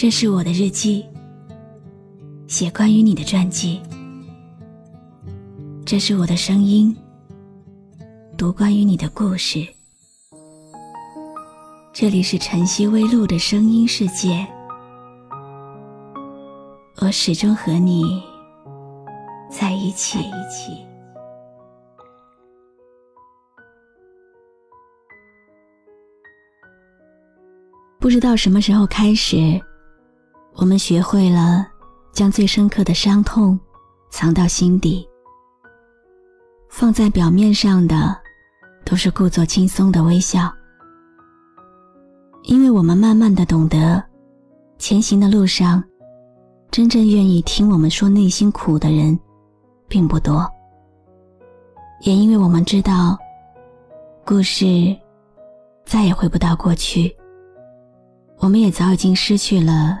这是我的日记，写关于你的传记。这是我的声音，读关于你的故事。这里是晨曦微露的声音世界，我始终和你在一起。不知道什么时候开始。我们学会了将最深刻的伤痛藏到心底，放在表面上的都是故作轻松的微笑。因为我们慢慢的懂得，前行的路上，真正愿意听我们说内心苦的人并不多。也因为我们知道，故事再也回不到过去，我们也早已经失去了。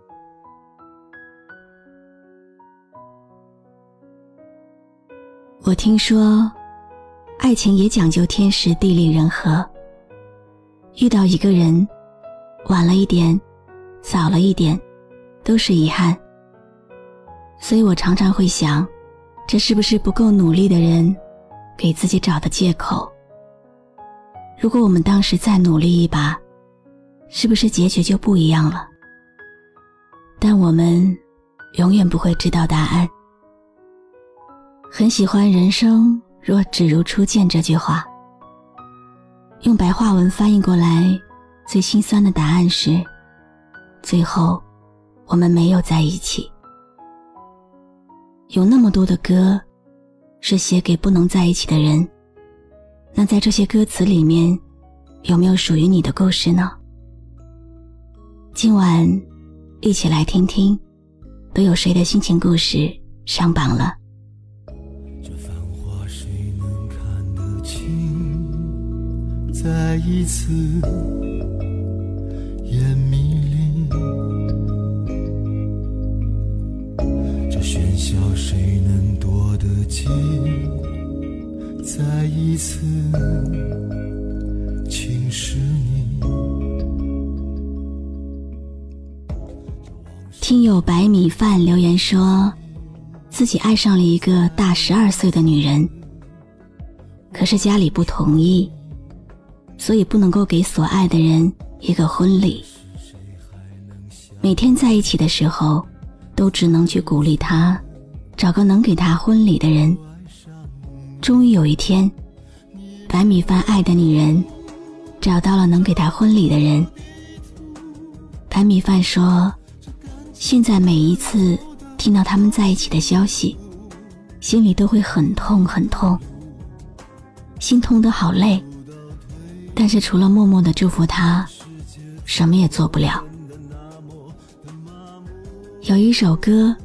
我听说，爱情也讲究天时地利人和。遇到一个人，晚了一点，早了一点，都是遗憾。所以我常常会想，这是不是不够努力的人给自己找的借口？如果我们当时再努力一把，是不是结局就不一样了？但我们永远不会知道答案。很喜欢“人生若只如初见”这句话。用白话文翻译过来，最心酸的答案是：最后，我们没有在一起。有那么多的歌，是写给不能在一起的人。那在这些歌词里面，有没有属于你的故事呢？今晚，一起来听听，都有谁的心情故事上榜了？再一次，眼迷离，这喧嚣谁能躲得及？再一次，轻视你。听友白米饭留言说，自己爱上了一个大十二岁的女人，可是家里不同意。所以不能够给所爱的人一个婚礼。每天在一起的时候，都只能去鼓励他，找个能给他婚礼的人。终于有一天，白米饭爱的女人找到了能给他婚礼的人。白米饭说：“现在每一次听到他们在一起的消息，心里都会很痛很痛，心痛的好累。”但是除了默默的祝福他，什么也做不了。有一首歌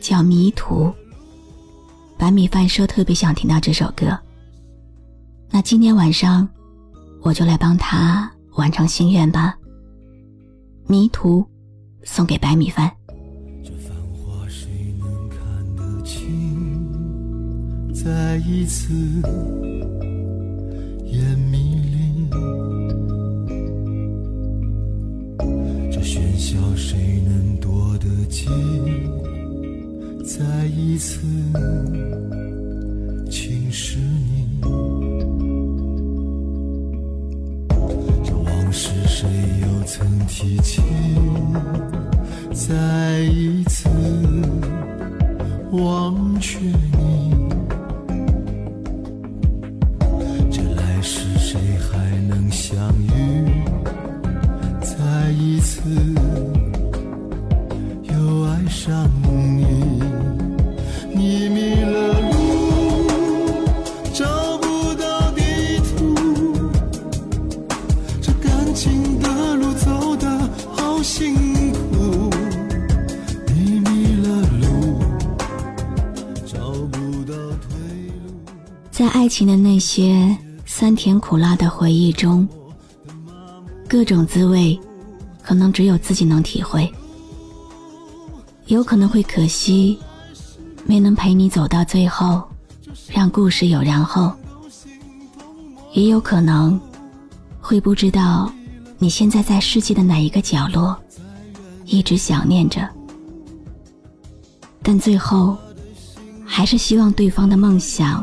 叫《迷途》。白米饭说特别想听到这首歌，那今天晚上我就来帮他完成心愿吧。《迷途》送给白米饭。再一次侵蚀你，这往事谁又曾提起？再一次忘却。在爱情的那些酸甜苦辣的回忆中，各种滋味，可能只有自己能体会。有可能会可惜，没能陪你走到最后，让故事有然后；也有可能，会不知道你现在在世界的哪一个角落，一直想念着。但最后，还是希望对方的梦想。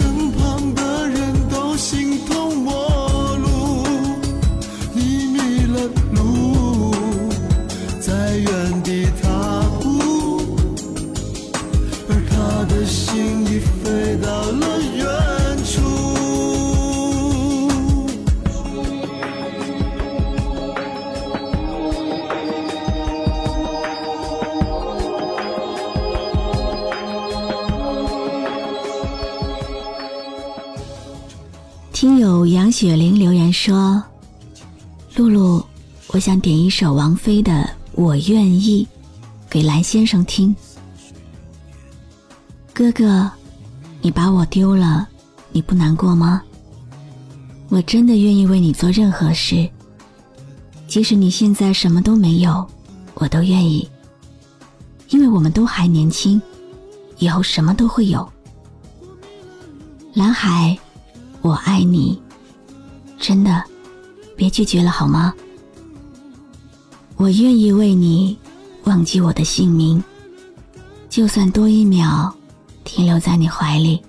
simple. 听友杨雪玲留言说：“露露，我想点一首王菲的《我愿意》，给蓝先生听。哥哥，你把我丢了，你不难过吗？我真的愿意为你做任何事，即使你现在什么都没有，我都愿意。因为我们都还年轻，以后什么都会有。蓝海。”我爱你，真的，别拒绝了好吗？我愿意为你忘记我的姓名，就算多一秒，停留在你怀里，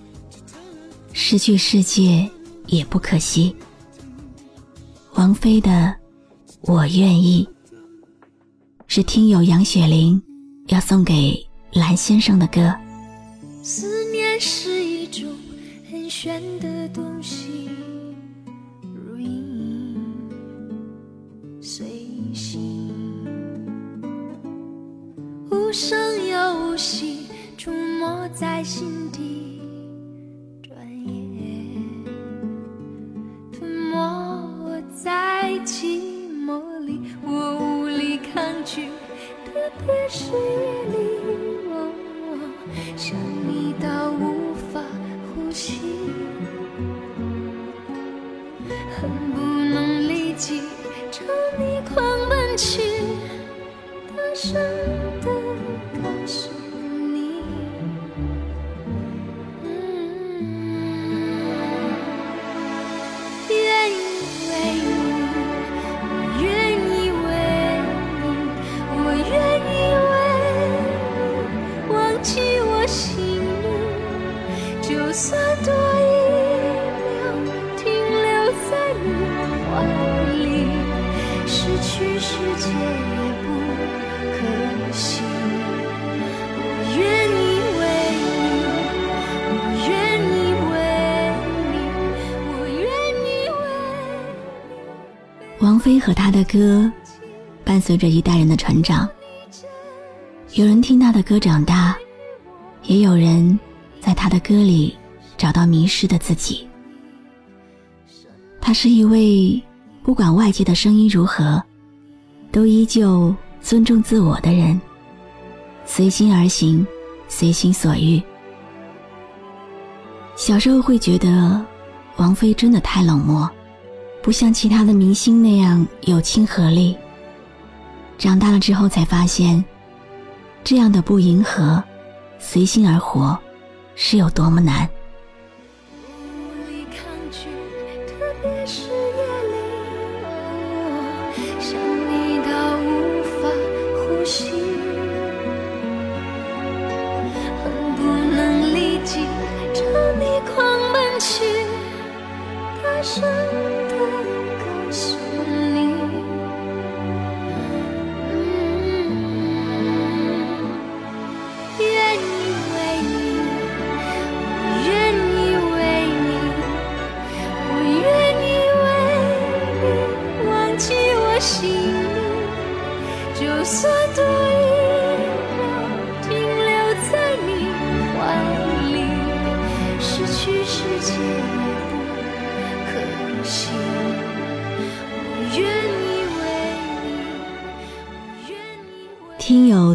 失去世界也不可惜。王菲的《我愿意》是听友杨雪玲要送给蓝先生的歌。选的东西。和他的歌，伴随着一代人的成长。有人听他的歌长大，也有人在他的歌里找到迷失的自己。他是一位不管外界的声音如何，都依旧尊重自我的人，随心而行，随心所欲。小时候会觉得，王菲真的太冷漠。不像其他的明星那样有亲和力。长大了之后才发现，这样的不迎合、随心而活，是有多么难。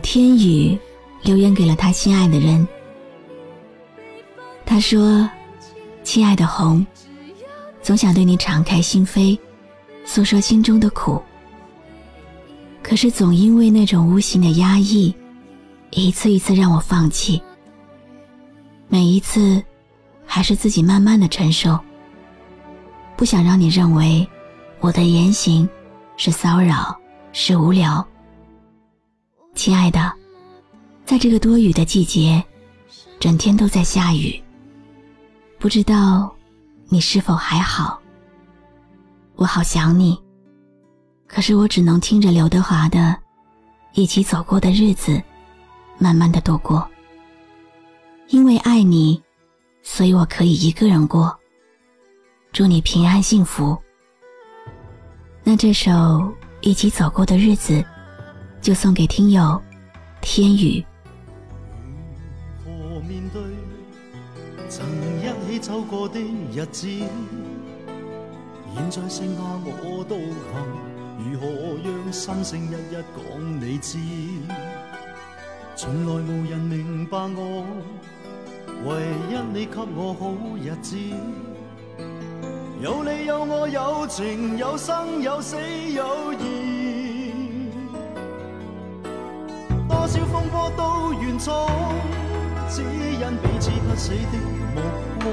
天宇留言给了他心爱的人，他说：“亲爱的红，总想对你敞开心扉，诉说心中的苦。可是总因为那种无形的压抑，一次一次让我放弃。每一次，还是自己慢慢的承受。不想让你认为我的言行是骚扰，是无聊。”亲爱的，在这个多雨的季节，整天都在下雨。不知道你是否还好？我好想你，可是我只能听着刘德华的《一起走过的日子》，慢慢的度过。因为爱你，所以我可以一个人过。祝你平安幸福。那这首《一起走过的日子》。就送给听友天宇，如何面对曾一起走过的日子？现在剩下我独行，如何让心声一一讲你知？从来无人明白我，唯一你给我好日子。有你有我，有情有生有死有义。都愿做，只因彼此不死的目光。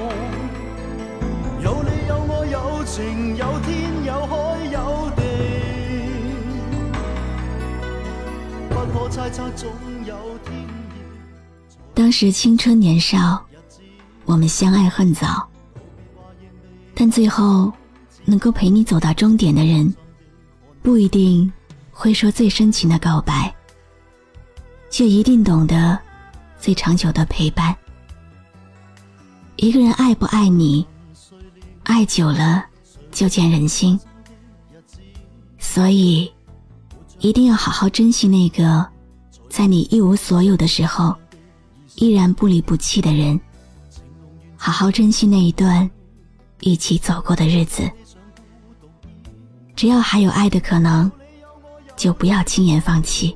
有你有我有情有天有海有地，不可猜测总有天意。当时青春年少，我们相爱恨早，但最后能够陪你走到终点的人，不一定会说最深情的告白。就一定懂得最长久的陪伴。一个人爱不爱你，爱久了就见人心。所以，一定要好好珍惜那个在你一无所有的时候依然不离不弃的人。好好珍惜那一段一起走过的日子。只要还有爱的可能，就不要轻言放弃。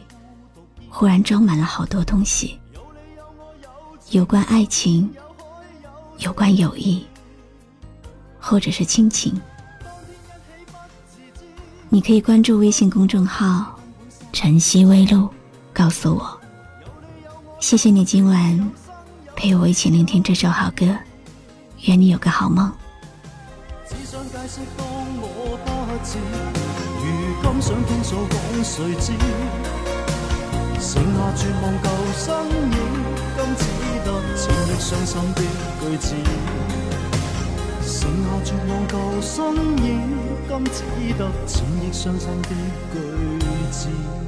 忽然装满了好多东西，有关爱情，有关友谊，或者是亲情。你可以关注微信公众号“晨曦微露”，告诉我。谢谢你今晚陪我一起聆听这首好歌，愿你有个好梦。剩下绝望旧身影，今只得千亿伤心的句子。剩下绝望旧身影，今只得千亿伤心的句子。